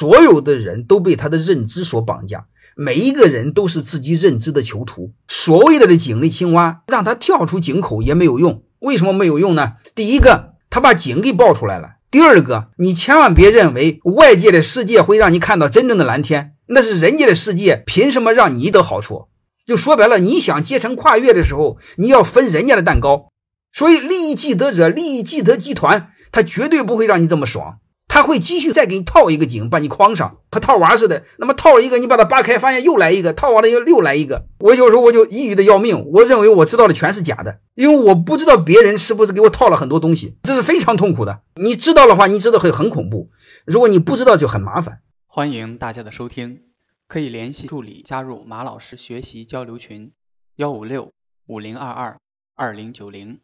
所有的人都被他的认知所绑架，每一个人都是自己认知的囚徒。所谓的的井里青蛙，让他跳出井口也没有用。为什么没有用呢？第一个，他把井给爆出来了；第二个，你千万别认为外界的世界会让你看到真正的蓝天，那是人家的世界，凭什么让你得好处？就说白了，你想阶层跨越的时候，你要分人家的蛋糕。所以，利益既得者，利益既得集团，他绝对不会让你这么爽。他会继续再给你套一个井，把你框上，和套娃似的。那么套了一个，你把它扒开，发现又来一个，套完了又又来一个。我有时候我就抑郁的要命，我认为我知道的全是假的，因为我不知道别人是不是给我套了很多东西，这是非常痛苦的。你知道的话，你知道会很恐怖；如果你不知道，就很麻烦。欢迎大家的收听，可以联系助理加入马老师学习交流群：幺五六五零二二二零九零。